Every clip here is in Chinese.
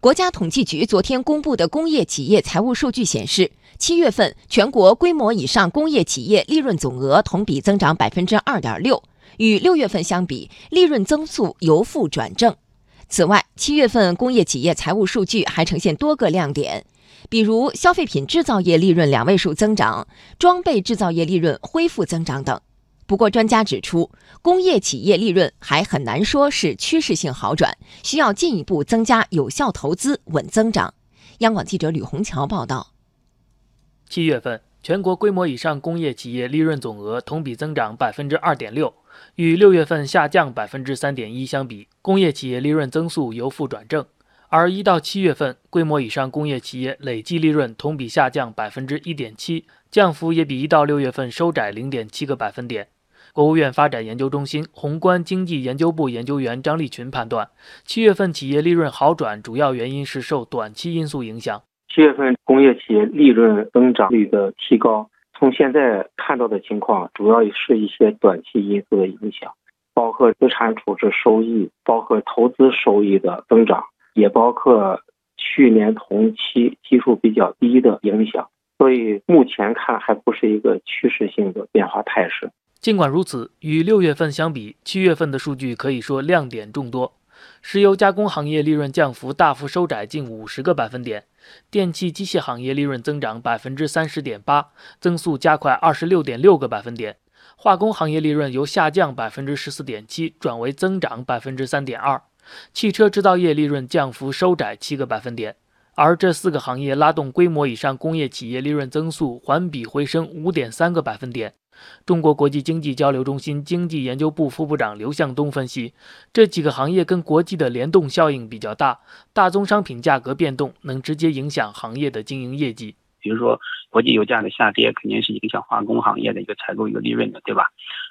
国家统计局昨天公布的工业企业财务数据显示，七月份全国规模以上工业企业利润总额同比增长百分之二点六，与六月份相比，利润增速由负转正。此外，七月份工业企业财务数据还呈现多个亮点，比如消费品制造业利润两位数增长，装备制造业利润恢复增长等。不过，专家指出，工业企业利润还很难说是趋势性好转，需要进一步增加有效投资，稳增长。央广记者吕红桥报道。七月份，全国规模以上工业企业利润总额同比增长百分之二点六，与六月份下降百分之三点一相比，工业企业利润增速由负转正。而一到七月份，规模以上工业企业累计利润同比下降百分之一点七，降幅也比一到六月份收窄零点七个百分点。国务院发展研究中心宏观经济研究部研究员张立群判断，七月份企业利润好转主要原因是受短期因素影响。七月份工业企业利润增长率的提高，从现在看到的情况，主要是一些短期因素的影响，包括资产处置收益，包括投资收益的增长，也包括去年同期基数比较低的影响。所以目前看还不是一个趋势性的变化态势。尽管如此，与六月份相比，七月份的数据可以说亮点众多。石油加工行业利润降幅大幅收窄近五十个百分点，电气机械行业利润增长百分之三十点八，增速加快二十六点六个百分点。化工行业利润由下降百分之十四点七转为增长百分之三点二，汽车制造业利润降幅收窄七个百分点。而这四个行业拉动规模以上工业企业利润增速环比回升五点三个百分点。中国国际经济交流中心经济研究部副部长刘向东分析，这几个行业跟国际的联动效应比较大，大宗商品价格变动能直接影响行业的经营业绩。比如说，国际油价的下跌肯定是影响化工行业的一个采购一个利润的，对吧？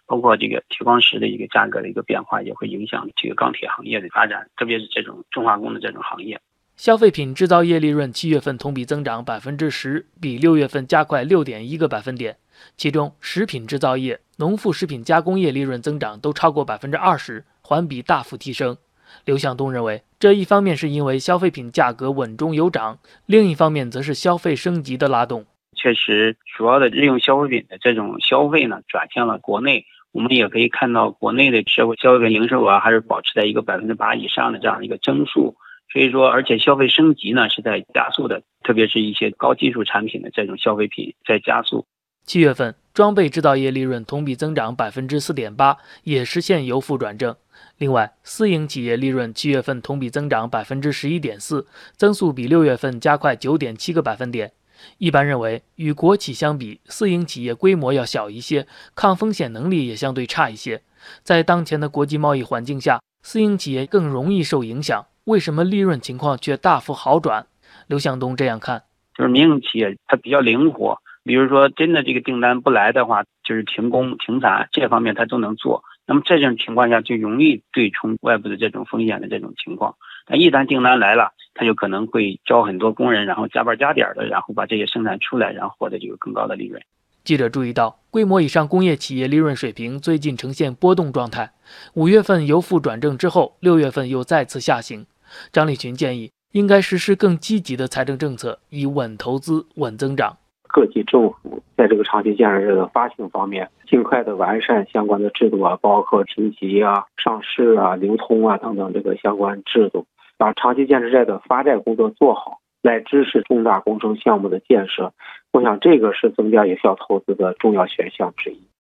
包括这个铁矿石的一个价格的一个变化，也会影响这个钢铁行业的发展，特别是这种重化工的这种行业。消费品制造业利润七月份同比增长百分之十，比六月份加快六点一个百分点。其中，食品制造业、农副食品加工业利润增长都超过百分之二十，环比大幅提升。刘向东认为，这一方面是因为消费品价格稳中有涨，另一方面则是消费升级的拉动。确实，主要的日用消费品的这种消费呢，转向了国内。我们也可以看到，国内的社会消费品零售额还是保持在一个百分之八以上的这样一个增速。所以说，而且消费升级呢是在加速的，特别是一些高技术产品的这种消费品在加速。七月份，装备制造业利润同比增长百分之四点八，也实现由负转正。另外，私营企业利润七月份同比增长百分之十一点四，增速比六月份加快九点七个百分点。一般认为，与国企相比，私营企业规模要小一些，抗风险能力也相对差一些。在当前的国际贸易环境下，私营企业更容易受影响。为什么利润情况却大幅好转？刘向东这样看，就是民营企业它比较灵活，比如说真的这个订单不来的话，就是停工停产这方面它都能做。那么这种情况下就容易对冲外部的这种风险的这种情况。但一旦订单来了，它就可能会招很多工人，然后加班加点的，然后把这些生产出来，然后获得这个更高的利润。记者注意到，规模以上工业企业利润水平最近呈现波动状态，五月份由负转正之后，六月份又再次下行。张立群建议，应该实施更积极的财政政策，以稳投资、稳增长。各级政府在这个长期建设的发行方面，尽快的完善相关的制度啊，包括评级啊、上市啊、流通啊等等这个相关制度，把长期建设债的发债工作做好，来支持重大工程项目的建设。我想，这个是增加有效投资的重要选项之一。